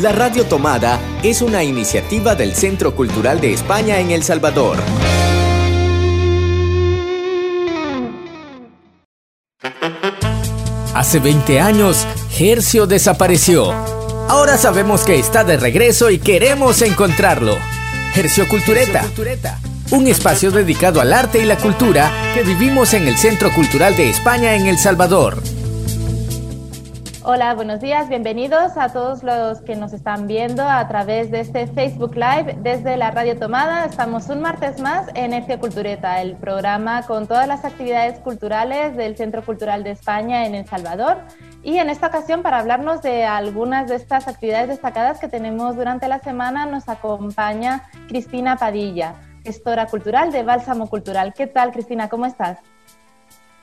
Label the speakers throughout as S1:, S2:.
S1: La Radio Tomada es una iniciativa del Centro Cultural de España en El Salvador. Hace 20 años, Hercio desapareció. Ahora sabemos que está de regreso y queremos encontrarlo. Hercio Cultureta. Un espacio dedicado al arte y la cultura que vivimos en el Centro Cultural de España en El Salvador.
S2: Hola, buenos días, bienvenidos a todos los que nos están viendo a través de este Facebook Live desde la Radio Tomada. Estamos un martes más en Hercio Cultureta, el programa con todas las actividades culturales del Centro Cultural de España en El Salvador. Y en esta ocasión, para hablarnos de algunas de estas actividades destacadas que tenemos durante la semana, nos acompaña Cristina Padilla, gestora cultural de Bálsamo Cultural. ¿Qué tal, Cristina? ¿Cómo estás?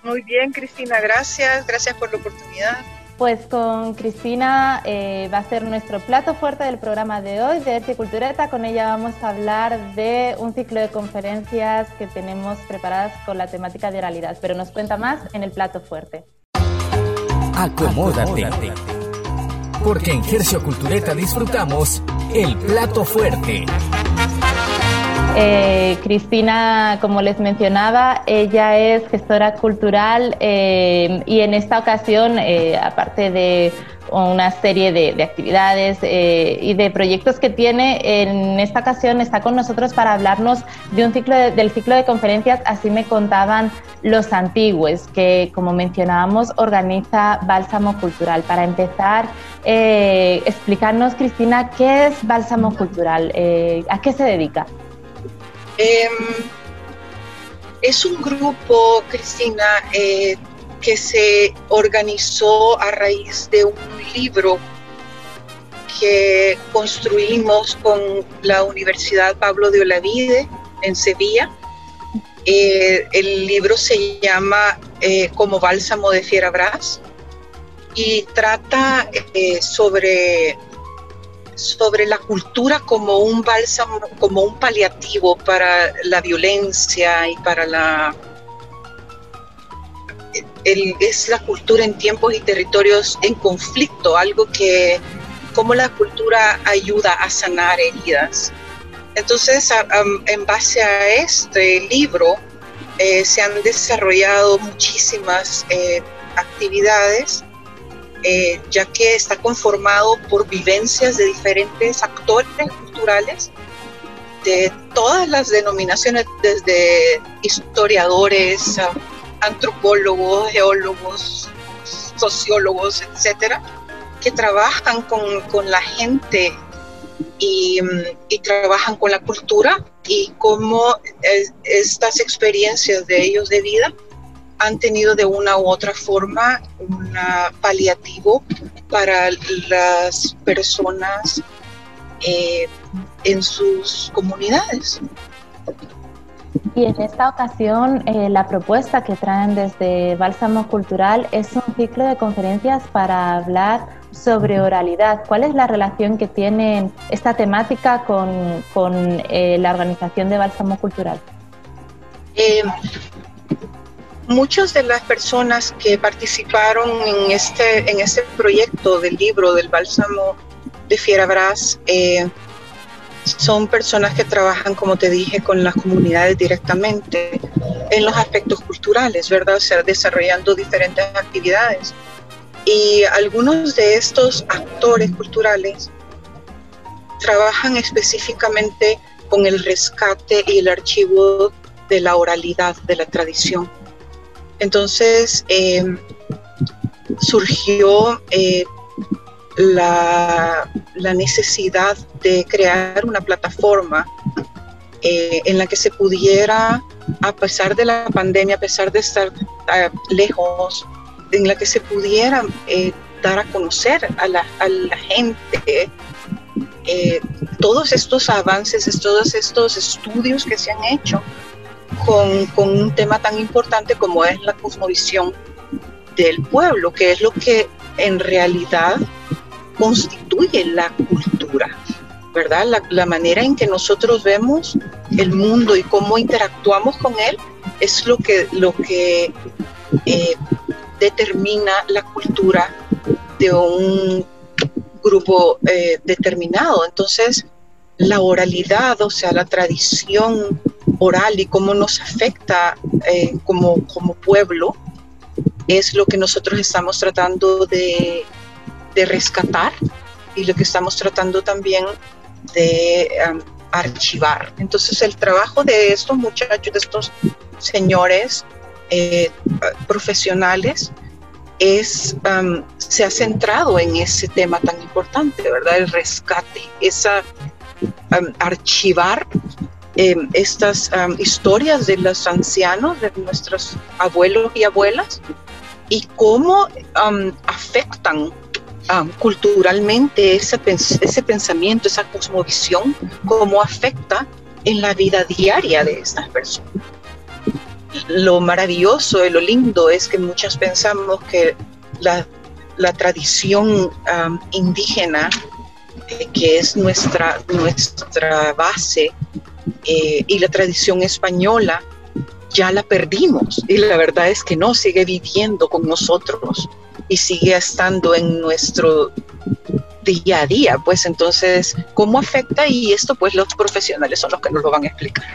S3: Muy bien, Cristina, gracias. Gracias por la oportunidad.
S2: Pues con Cristina eh, va a ser nuestro plato fuerte del programa de hoy de Arte Cultureta. Con ella vamos a hablar de un ciclo de conferencias que tenemos preparadas con la temática de oralidad, pero nos cuenta más en el plato fuerte.
S1: Acomódate. Porque en Gercio Cultureta disfrutamos el plato fuerte.
S2: Eh, Cristina, como les mencionaba, ella es gestora cultural eh, y en esta ocasión, eh, aparte de una serie de, actividades y de proyectos que tiene, en esta ocasión está con nosotros para hablarnos de un ciclo del ciclo de conferencias, así me contaban los antiguos, que como mencionábamos organiza Bálsamo Cultural. Para empezar, explicarnos, Cristina, ¿qué es Bálsamo Cultural? ¿A qué se dedica?
S3: Em, es un grupo, Cristina, eh, que se organizó a raíz de un libro que construimos con la Universidad Pablo de Olavide en Sevilla. Eh, el libro se llama eh, Como Bálsamo de Fierabras y trata sobre sobre la cultura como un bálsamo, como un paliativo para la violencia y para la... es la cultura en tiempos y territorios en conflicto, algo que, como la cultura ayuda a sanar heridas. Entonces, en base a este libro, eh, se han desarrollado muchísimas eh, actividades eh, ya que está conformado por vivencias de diferentes actores culturales de todas las denominaciones, desde historiadores, antropólogos, geólogos, sociólogos, etcétera, que trabajan con, la gente y, y, trabajan con la cultura y cómo estas experiencias de ellos de vida han tenido de una u otra forma un paliativo para las personas eh, en sus comunidades.
S2: Y en esta ocasión eh, la propuesta que traen desde Bálsamo Cultural es un ciclo de conferencias para hablar sobre oralidad. ¿Cuál es la relación que tiene esta temática con, eh, la organización de Bálsamo Cultural?
S3: Muchas de las personas que participaron en este, en este proyecto del libro del bálsamo de Fierabras eh, son personas que trabajan, como te dije, con las comunidades directamente en los aspectos culturales, ¿verdad? O sea, desarrollando diferentes actividades. Y algunos de estos actores culturales trabajan específicamente con el rescate y el archivo de la oralidad, de la tradición. Entonces eh, surgió eh, la, necesidad de crear una plataforma eh, en la que se pudiera, a pesar de la pandemia, a pesar de estar lejos, en la que se pudiera dar a conocer a la, a la gente todos estos avances, todos estos estudios que se han hecho con, un tema tan importante como es la cosmovisión del pueblo, que es lo que en realidad constituye la cultura, ¿verdad? La, manera en que nosotros vemos el mundo y cómo interactuamos con él es lo que, lo que eh, determina la cultura de un grupo eh, determinado. Entonces, la oralidad, o sea, la tradición oral y cómo nos afecta eh, como, como pueblo, es lo que nosotros estamos tratando de, de rescatar y lo que estamos tratando también de archivar. Entonces el trabajo de estos muchachos, de estos señores eh, profesionales, es, se ha centrado en ese tema tan importante, ¿verdad? El rescate, esa archivar em, estas historias de los ancianos, de nuestros abuelos y abuelas, y cómo afectan culturalmente ese, ese pensamiento, esa cosmovisión, cómo afecta en la vida diaria de estas personas. Lo maravilloso y lo lindo es que muchas pensamos que la, la tradición indígena, eh, que es nuestra, nuestra base, eh, y la tradición española, ya la perdimos. Y la verdad es que no, sigue viviendo con nosotros y sigue estando en nuestro día a día, pues entonces, ¿cómo afecta? Y esto pues los profesionales son los que nos lo van a explicar.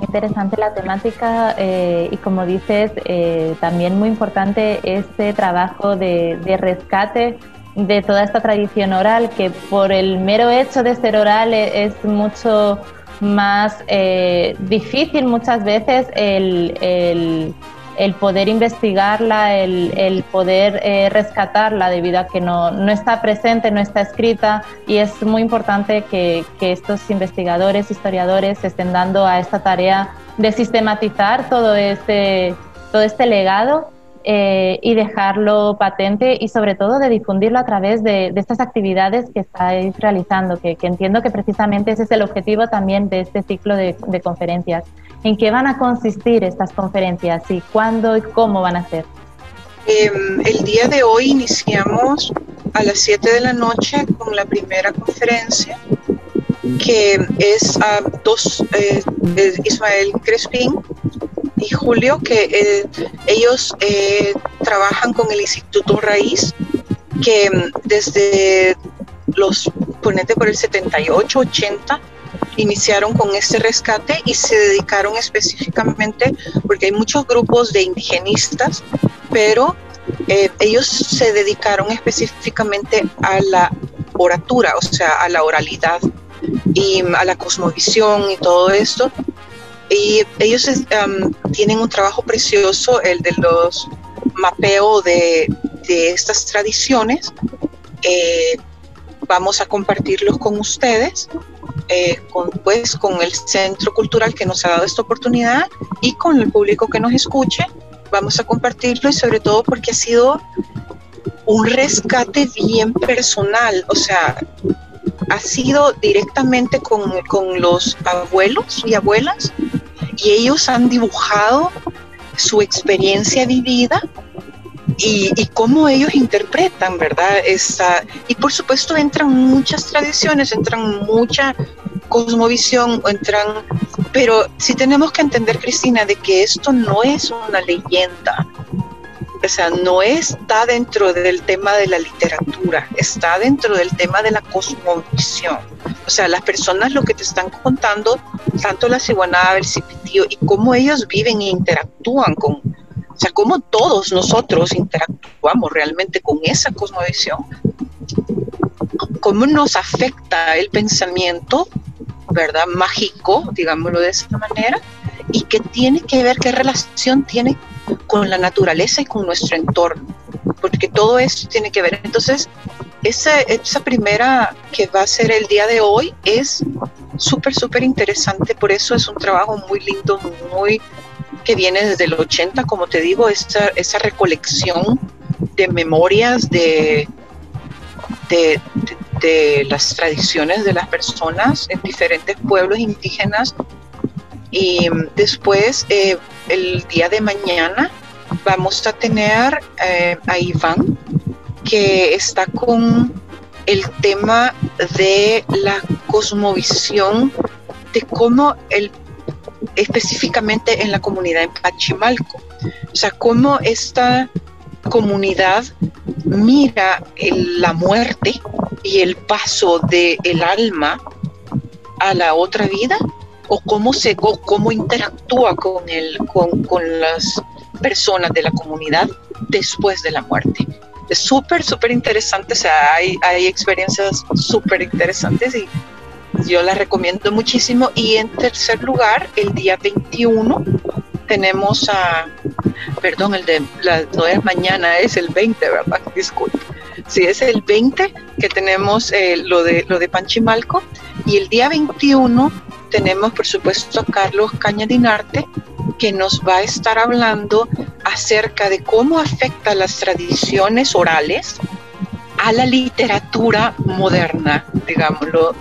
S2: Interesante la temática eh, y como dices, eh, también muy importante este trabajo de, rescate de toda esta tradición oral que por el mero hecho de ser oral e, es, mucho más eh, difícil muchas veces el el poder investigarla, el, poder eh, rescatarla debido a que no, está presente, no está escrita. Y es muy importante que, estos investigadores, historiadores se estén dando a esta tarea de sistematizar todo este, todo este legado eh, y dejarlo patente y sobre todo de difundirlo a través de, estas actividades que estáis realizando, que, entiendo que precisamente ese es el objetivo también de este ciclo de conferencias. ¿En qué van a consistir estas conferencias y cuándo y cómo van a ser?
S3: Em, el día de hoy iniciamos a las 7 de la noche con la primera conferencia, que es a dos, eh, Ismael Crespín y Julio, que eh, ellos eh, trabajan con el Instituto Raíz, que em, desde los, ponete por el 78, 80, iniciaron con este rescate y se dedicaron específicamente, porque hay muchos grupos de indigenistas, pero eh, ellos se dedicaron específicamente a la oratura, o sea, a la oralidad y a la cosmovisión y todo esto. Y ellos tienen un trabajo precioso, el de los mapeo de, de estas tradiciones. Eh, vamos a compartirlos con ustedes eh, con, pues, con el Centro Cultural que nos ha dado esta oportunidad y con el público que nos escuche. Vamos a compartirlo y sobre todo porque ha sido un rescate bien personal, o sea, ha sido directamente con, con los abuelos y abuelas y ellos han dibujado su experiencia vivida y, cómo ellos interpretan, ¿verdad? Y por supuesto entran muchas tradiciones, entran mucha cosmovisión, entran, pero sí tenemos que entender, Cristina, de que esto no es una leyenda, o sea, no está dentro del tema de la literatura, está dentro del tema de la cosmovisión. O sea, las personas lo que te están contando, tanto la ciguanaba, el cipitío, y cómo ellos viven e interactúan con, o sea, cómo todos nosotros interactuamos realmente con esa cosmovisión, cómo nos afecta el pensamiento, ¿verdad? Mágico, digámoslo de esa manera, y qué tiene que ver, qué relación tiene con la naturaleza y con nuestro entorno, porque todo eso tiene que ver. Entonces, esa, esa primera que va a ser el día de hoy es súper, súper interesante, por eso es un trabajo muy lindo, muy que viene desde el 80, como te digo, esa, esa recolección de memorias de, de, las tradiciones de las personas en diferentes pueblos indígenas. Y después, eh, el día de mañana, vamos a tener eh, a Iván, que está con el tema de la cosmovisión, de cómo el específicamente en la comunidad en Pachimalco. O sea, cómo esta comunidad mira la muerte y el paso del el alma a la otra vida o cómo se cómo interactúa con el con, con las personas de la comunidad después de la muerte es súper súper interesante o sea hay, hay experiencias súper interesantes y yo las recomiendo muchísimo. Y en tercer lugar el día 21 tenemos a perdón el de la, no es mañana es el 20 verdad disculpe. Sí es el 20 que tenemos eh, lo de lo de Panchimalco. Y el día 21 tenemos, por supuesto, a Carlos Cañadinarte, que nos va a estar hablando acerca de cómo afecta las tradiciones orales a la literatura moderna, digámoslo,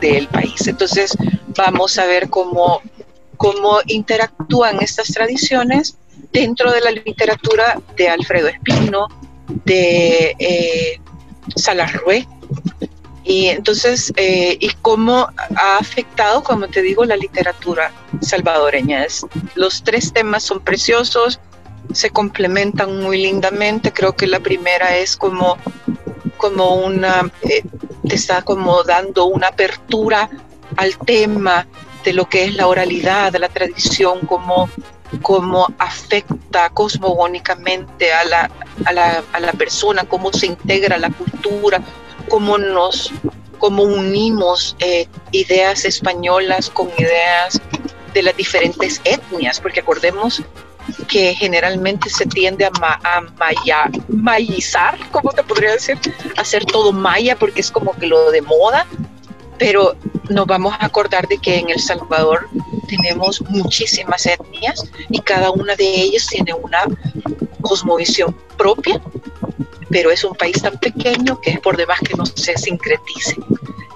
S3: del país. Entonces, vamos a ver cómo, cómo interactúan estas tradiciones dentro de la literatura de Alfredo Espino, de eh, Salarrué, y entonces, eh, y cómo ha afectado, como te digo, la literatura salvadoreña. Es, los tres temas son preciosos, se complementan muy lindamente. Creo que la primera es como, como una, eh, te está como dando una apertura al tema de lo que es la oralidad, la tradición, cómo, cómo afecta cosmogónicamente a la, a, la, a la persona, cómo se integra la cultura, cómo nos cómo unimos eh, ideas españolas con ideas de las diferentes etnias, porque acordemos que generalmente se tiende a, maya, mayizar, ¿cómo te podría decir? Hacer todo maya porque es como que lo de moda, pero nos vamos a acordar de que en El Salvador tenemos muchísimas etnias y cada una de ellas tiene una cosmovisión propia pero es un país tan pequeño que es por demás que no se sincretice.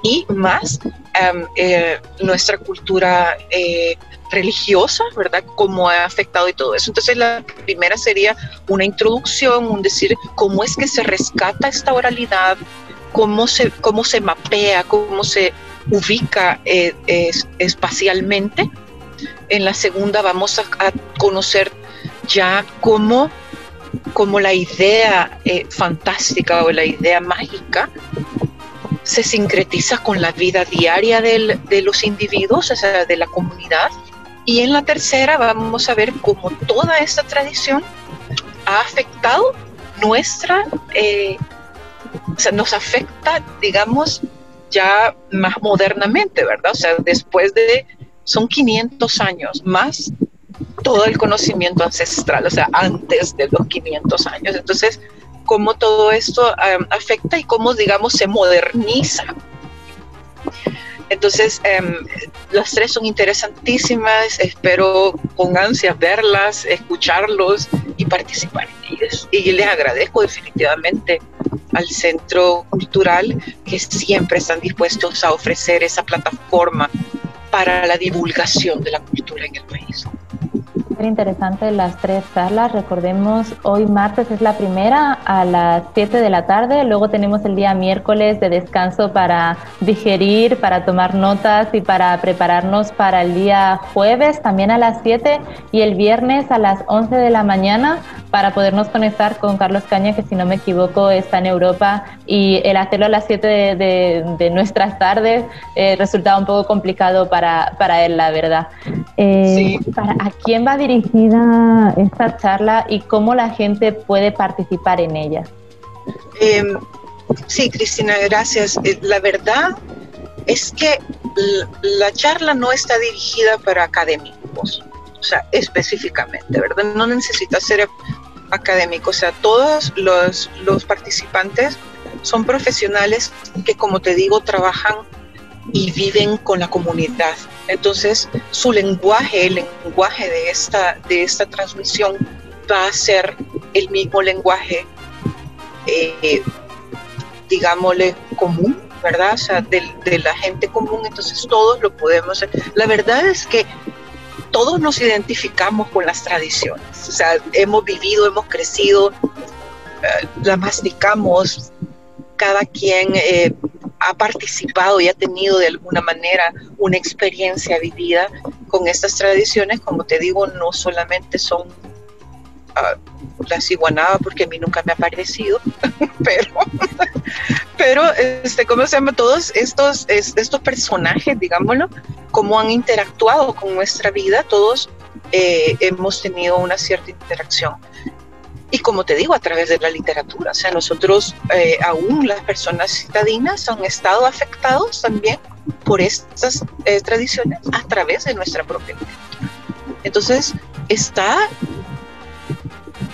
S3: Y más em, eh, nuestra cultura eh, religiosa, ¿verdad? Cómo ha afectado y todo eso. Entonces la primera sería una introducción, un decir cómo es que se rescata esta oralidad, cómo se, cómo se mapea, cómo se ubica eh, espacialmente. En la segunda vamos a, a conocer ya cómo como la idea eh, fantástica o la idea mágica se sincretiza con la vida diaria de los individuos, o sea, de la comunidad. Y en la tercera vamos a ver cómo toda esta tradición ha afectado nuestra, eh, o sea, nos afecta, digamos, ya más modernamente, ¿verdad? O sea, después de, son 500 años más todo el conocimiento ancestral, o sea, antes de los 500 años. Entonces, cómo todo esto em, afecta y cómo, digamos, se moderniza. Entonces, em, las tres son interesantísimas, espero con ansias verlas, escucharlos y participar en ellas. Y les agradezco definitivamente al Centro Cultural que siempre están dispuestos a ofrecer esa plataforma para la divulgación de la cultura en el país
S2: interesante las tres charlas. Recordemos, hoy martes es la primera a las 7 de la tarde, luego tenemos el día miércoles de descanso para digerir, para tomar notas y para prepararnos para el día jueves también a las 7 y el viernes a las 11 de la mañana para podernos conectar con Carlos Caña, que si no me equivoco está en Europa y el hacerlo a las 7 de, nuestras tardes eh, resultaba un poco complicado para, para él, la verdad. Eh, para, ¿A quién va dirigida esta charla y cómo la gente puede participar en ella?
S3: Em, sí, Cristina, gracias. Eh, la verdad es que la charla no está dirigida para académicos, o sea, específicamente, ¿verdad? No necesita ser académico, o sea, todos los, los participantes son profesionales que, como te digo, trabajan y viven con la comunidad. Entonces, su lenguaje, el lenguaje de esta, de esta transmisión va a ser el mismo lenguaje, eh, digámosle, común, ¿verdad? O sea, de, la gente común, entonces todos lo podemos. La verdad es que todos nos identificamos con las tradiciones, o sea, hemos vivido, hemos crecido, eh, la masticamos, cada quien eh, ha participado y ha tenido de alguna manera una experiencia vivida con estas tradiciones, como te digo, no solamente son uh, la ciguanaba porque a mí nunca me ha parecido, pero, pero este, ¿cómo se llama? Todos estos, estos personajes, digámoslo, cómo han interactuado con nuestra vida, todos eh, hemos tenido una cierta interacción. Y como te digo, a través de la literatura, o sea, nosotros, eh, aún las personas citadinas, han estado afectados también por estas eh, tradiciones a través de nuestra propia literatura. Entonces, está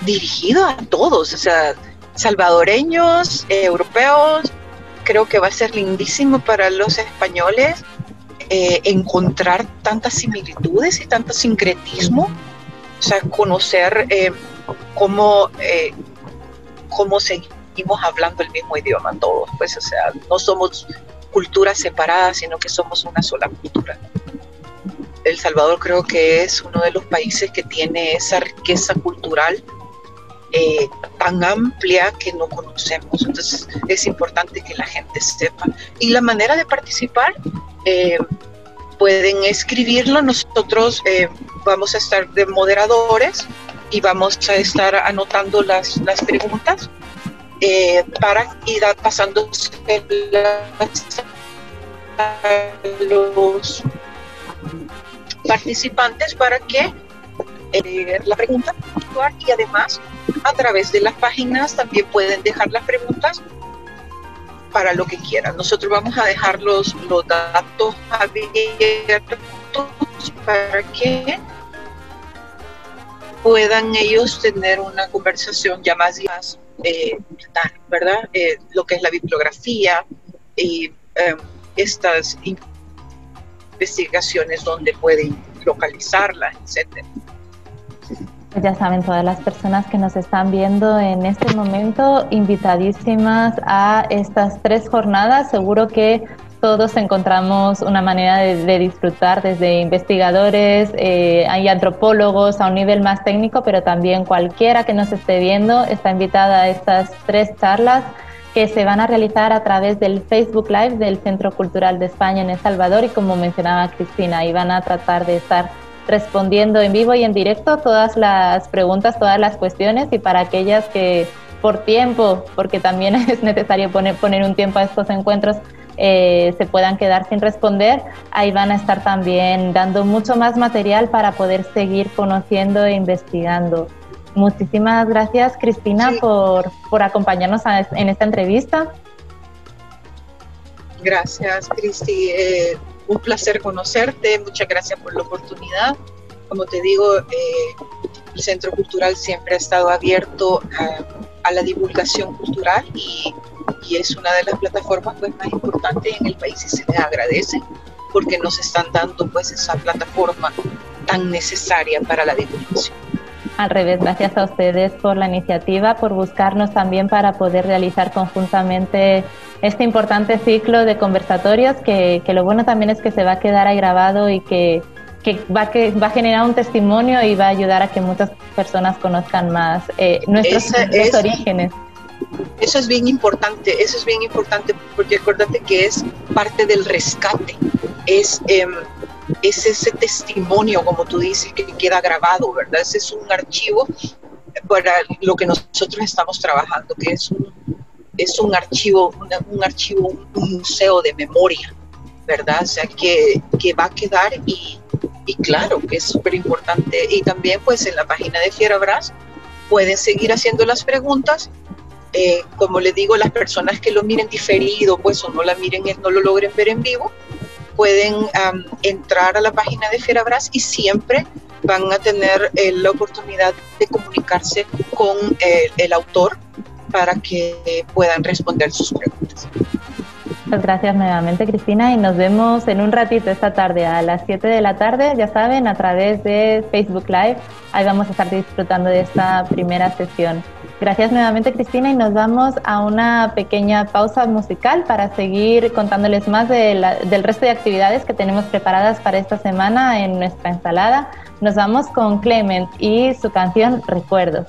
S3: dirigido a todos, o sea, salvadoreños, europeos, creo que va a ser lindísimo para los españoles eh, encontrar tantas similitudes y tanto sincretismo, o sea, conocer eh, cómo, eh, cómo seguimos hablando el mismo idioma todos, pues, o sea, no somos culturas separadas, sino que somos una sola cultura. El Salvador creo que es uno de los países que tiene esa riqueza cultural eh, tan amplia que no conocemos. Entonces es importante que la gente sepa. Y la manera de participar, eh, pueden escribirlo. Nosotros vamos a estar de moderadores y vamos a estar anotando las, las preguntas para ir pasando los participantes para que eh, la pregunta y además a través de las páginas también pueden dejar las preguntas para lo que quieran. Nosotros vamos a dejar los, los datos abiertos para que puedan ellos tener una conversación ya más, más eh, ¿verdad? Eh, lo que es la bibliografía y em, estas investigaciones donde pueden localizarlas, etcétera.
S2: Ya saben, todas las personas que nos están viendo en este momento, invitadísimas a estas tres jornadas. Seguro que todos encontramos una manera de, disfrutar desde investigadores, eh, hay antropólogos a un nivel más técnico, pero también cualquiera que nos esté viendo está invitada a estas tres charlas que se van a realizar a través del Facebook Live del Centro Cultural de España en El Salvador. Y como mencionaba Cristina, y van a tratar de estar respondiendo en vivo y en directo todas las preguntas, todas las cuestiones. Y para aquellas que por tiempo, porque también es necesario poner, poner un tiempo a estos encuentros, eh, se puedan quedar sin responder, ahí van a estar también dando mucho más material para poder seguir conociendo e investigando. Muchísimas gracias, Cristina, por, por acompañarnos en esta entrevista.
S3: Gracias, Cristi. Eh, un placer conocerte. Muchas gracias por la oportunidad. Como te digo, eh, el Centro Cultural siempre ha estado abierto a, la divulgación cultural y, y, es una de las plataformas pues, más importantes en el país y se les agradece porque nos están dando pues esa plataforma tan necesaria para la divulgación.
S2: Al revés, gracias a ustedes por la iniciativa, por buscarnos también para poder realizar conjuntamente este importante ciclo de conversatorios que, lo bueno también es que se va a quedar ahí grabado y que, va, que va a generar un testimonio y va a ayudar a que muchas personas conozcan más eh, nuestros, orígenes.
S3: Eso es bien importante, eso es bien importante porque acuérdate que es parte del rescate, es... Em, es ese testimonio, como tú dices, que queda grabado, ¿verdad? Ese es un archivo para lo que nosotros estamos trabajando, que es un, es un archivo, un archivo, un museo de memoria, ¿verdad? O sea, que, que va a quedar y, y claro que es súper importante. Y también pues en la página de Fierabras pueden seguir haciendo las preguntas. Eh, como le digo, las personas que lo miren diferido, pues o no la miren, no lo logren ver en vivo, pueden entrar a la página de Fierabras y siempre van a tener eh, la oportunidad de comunicarse con eh, el autor para que puedan responder sus preguntas.
S2: Muchas gracias nuevamente Cristina y nos vemos en un ratito esta tarde a las 7 de la tarde, ya saben, a través de Facebook Live. Ahí vamos a estar disfrutando de esta primera sesión. Gracias nuevamente Cristina y nos vamos a una pequeña pausa musical para seguir contándoles más del resto de actividades que tenemos preparadas para esta semana en nuestra ensalada. Nos vamos con Clement y su canción Recuerdos.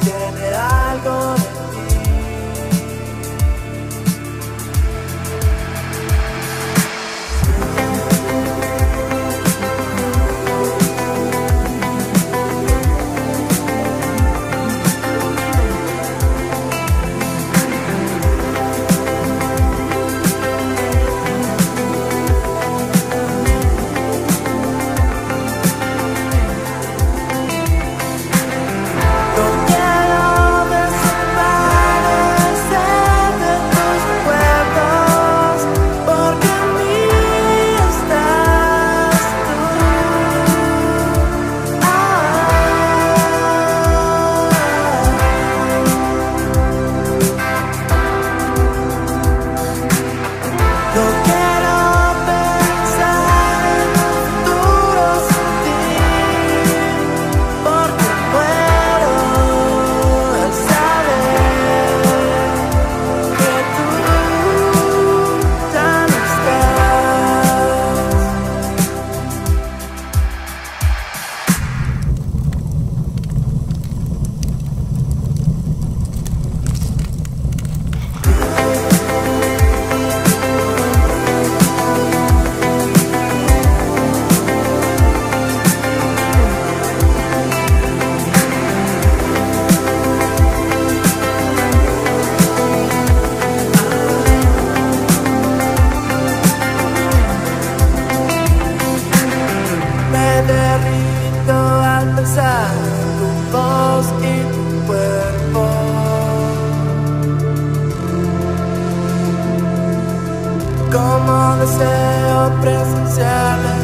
S4: Tiene presenciada.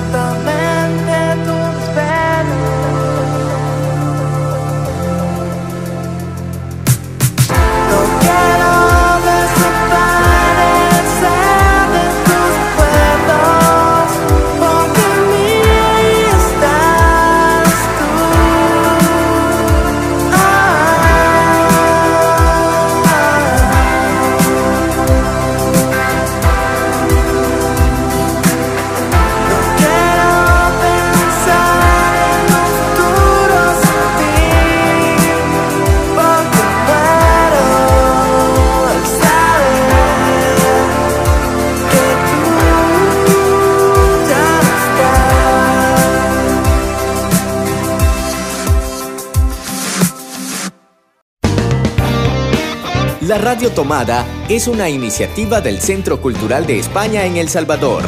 S1: Radio Tomada es una iniciativa del Centro Cultural de España en El Salvador.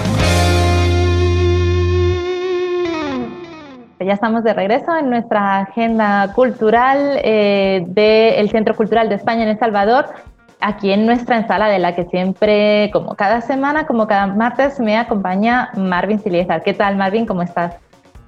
S2: Ya estamos de regreso en nuestra agenda cultural eh, del Centro Cultural de España en El Salvador, aquí en nuestra sala de la que siempre, como cada semana, como cada martes, me acompaña Marvin Siliezar. ¿Qué tal, Marvin? ¿Cómo estás?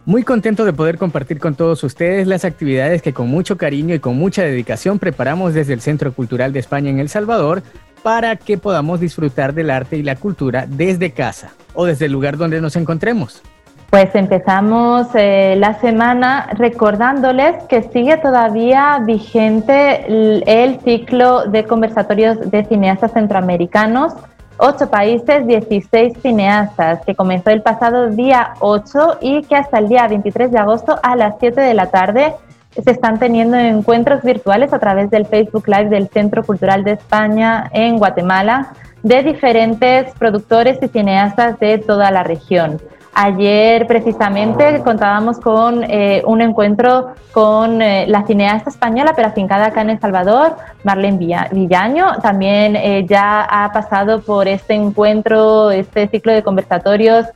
S5: Muy contento de poder compartir con todos ustedes las actividades que con mucho cariño y con mucha dedicación preparamos desde el Centro Cultural de España en El Salvador para que podamos disfrutar del arte y la cultura desde casa o desde el lugar donde nos encontremos.
S2: Pues empezamos eh, la semana recordándoles que sigue todavía vigente el ciclo de conversatorios de cineastas centroamericanos ocho países, 16 cineastas, que comenzó el pasado día 8 y que hasta el día 23 de agosto a las 7 de la tarde se están teniendo encuentros virtuales a través del Facebook Live del Centro Cultural de España en Guatemala de diferentes productores y cineastas de toda la región. Ayer precisamente contábamos con eh, un encuentro con eh, la cineasta española, pero afincada acá en El Salvador, Marlene Villaño. También eh, ya ha pasado por este encuentro, este ciclo de conversatorios,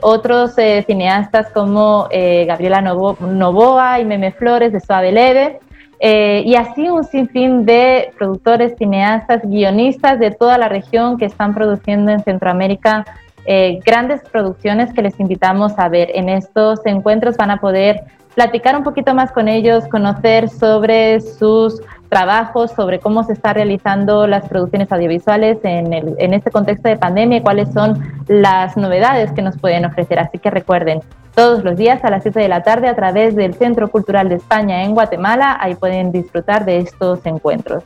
S2: otros cineastas como Gabriela Novoa y Meme Flores de Suave Leve. y así un sinfín de productores, cineastas, guionistas de toda la región que están produciendo en Centroamérica eh, grandes producciones que les invitamos a ver. En estos encuentros van a poder platicar un poquito más con ellos, conocer sobre sus trabajos sobre cómo se están realizando las producciones audiovisuales en, en este contexto de pandemia y cuáles son las novedades que nos pueden ofrecer. Así que recuerden, todos los días a las 7 de la tarde a través del Centro Cultural de España en Guatemala, ahí pueden disfrutar de estos encuentros.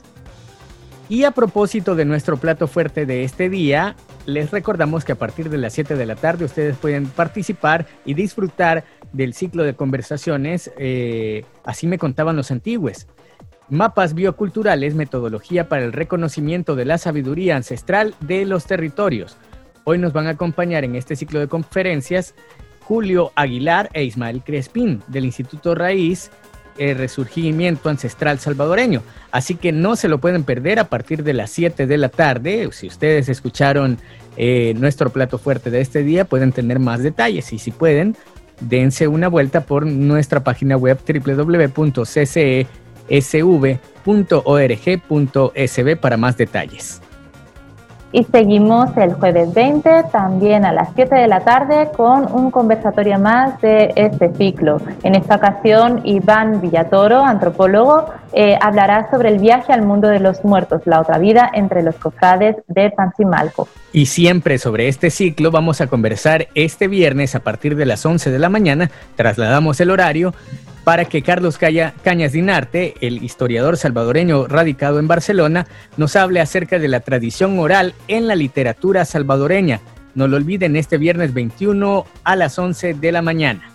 S5: Y a propósito de nuestro plato fuerte de este día, les recordamos que a partir de las 7 de la tarde ustedes pueden participar y disfrutar del ciclo de conversaciones, eh, así me contaban los antiguos. Mapas bioculturales, metodología para el reconocimiento de la sabiduría ancestral de los territorios. Hoy nos van a acompañar en este ciclo de conferencias Julio Aguilar e Ismael Crespín del Instituto Raíz el Resurgimiento Ancestral Salvadoreño. Así que no se lo pueden perder a partir de las 7 de la tarde. Si ustedes escucharon eh, nuestro plato fuerte de este día, pueden tener más detalles. Y si pueden, dense una vuelta por nuestra página web www.ccesv.org.sb para más detalles.
S2: Y seguimos el jueves 20, también a las 7 de la tarde, con un conversatorio más de este ciclo. En esta ocasión, Iván Villatoro, antropólogo, eh, hablará sobre el viaje al mundo de los muertos, la otra vida entre los cofrades de Panzimalco.
S5: Y siempre sobre este ciclo vamos a conversar este viernes a partir de las 11 de la mañana, trasladamos el horario para que Carlos Cañas Dinarte, el historiador salvadoreño radicado en Barcelona, nos hable acerca de la tradición oral en la literatura salvadoreña. No lo olviden este viernes 21 a las 11 de la mañana.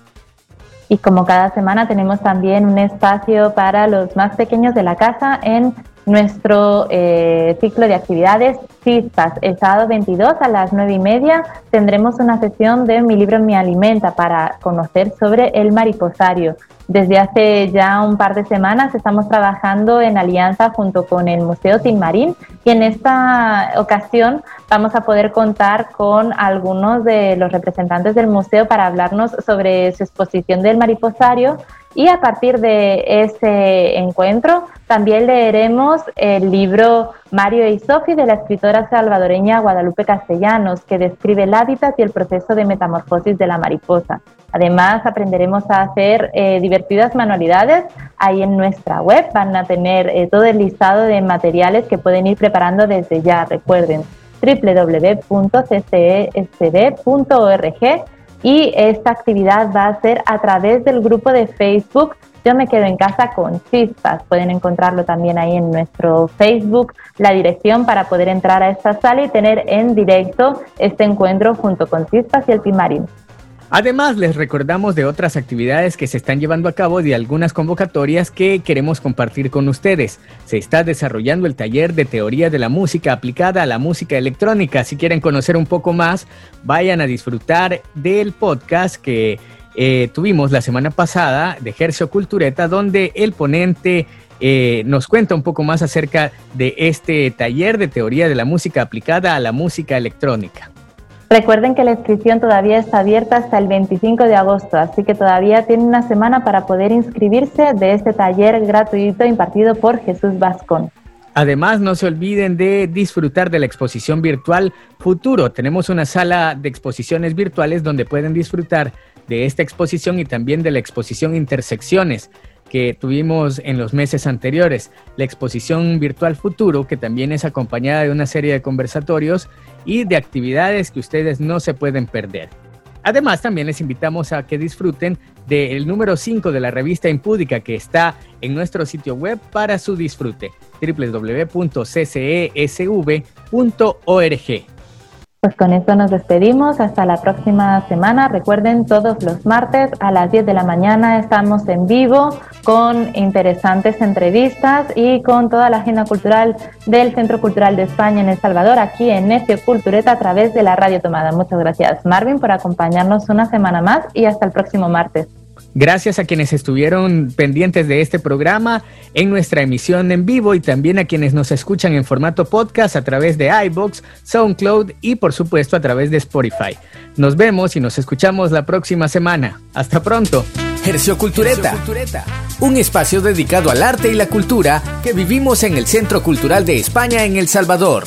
S2: Y como cada semana tenemos también un espacio para los más pequeños de la casa en nuestro eh, ciclo de actividades CISPAS. El sábado 22 a las 9 y media tendremos una sesión de Mi libro Me alimenta para conocer sobre el mariposario. Desde hace ya un par de semanas estamos trabajando en alianza junto con el Museo Tilmarín y en esta ocasión vamos a poder contar con algunos de los representantes del museo para hablarnos sobre su exposición del mariposario y a partir de ese encuentro también leeremos el libro Mario y Sofi de la escritora salvadoreña Guadalupe Castellanos, que describe el hábitat y el proceso de metamorfosis de la mariposa. Además, aprenderemos a hacer eh, divertidas manualidades. Ahí en nuestra web van a tener eh, todo el listado de materiales que pueden ir preparando desde ya. Recuerden www.ccesb.org y esta actividad va a ser a través del grupo de Facebook Yo me quedo en casa con chispas. Pueden encontrarlo también ahí en nuestro Facebook, la dirección para poder entrar a esta sala y tener en directo este encuentro junto con chispas y el Pimarín.
S5: Además, les recordamos de otras actividades que se están llevando a cabo de algunas convocatorias que queremos compartir con ustedes. Se está desarrollando el taller de teoría de la música aplicada a la música electrónica. Si quieren conocer un poco más, vayan a disfrutar del podcast que eh, tuvimos la semana pasada de Gercio Cultureta, donde el ponente eh, nos cuenta un poco más acerca de este taller de teoría de la música aplicada a la música electrónica.
S2: Recuerden que la inscripción todavía está abierta hasta el 25 de agosto, así que todavía tienen una semana para poder inscribirse de este taller gratuito impartido por Jesús Vascón.
S5: Además, no se olviden de disfrutar de la exposición virtual Futuro. Tenemos una sala de exposiciones virtuales donde pueden disfrutar de esta exposición y también de la exposición Intersecciones que tuvimos en los meses anteriores, la exposición virtual futuro, que también es acompañada de una serie de conversatorios y de actividades que ustedes no se pueden perder. Además, también les invitamos a que disfruten del número 5 de la revista Impúdica que está en nuestro sitio web para su disfrute, www.ccesv.org.
S2: Pues con esto nos despedimos. Hasta la próxima semana. Recuerden, todos los martes a las 10 de la mañana estamos en vivo con interesantes entrevistas y con toda la agenda cultural del Centro Cultural de España en El Salvador, aquí en Necio Cultureta a través de la Radio Tomada. Muchas gracias, Marvin, por acompañarnos una semana más y hasta el próximo martes.
S5: Gracias a quienes estuvieron pendientes de este programa en nuestra emisión en vivo y también a quienes nos escuchan en formato podcast a través de iBox, SoundCloud y por supuesto a través de Spotify. Nos vemos y nos escuchamos la próxima semana. Hasta pronto.
S1: Hercio Cultureta, un espacio dedicado al arte y la cultura que vivimos en el Centro Cultural de España en El Salvador.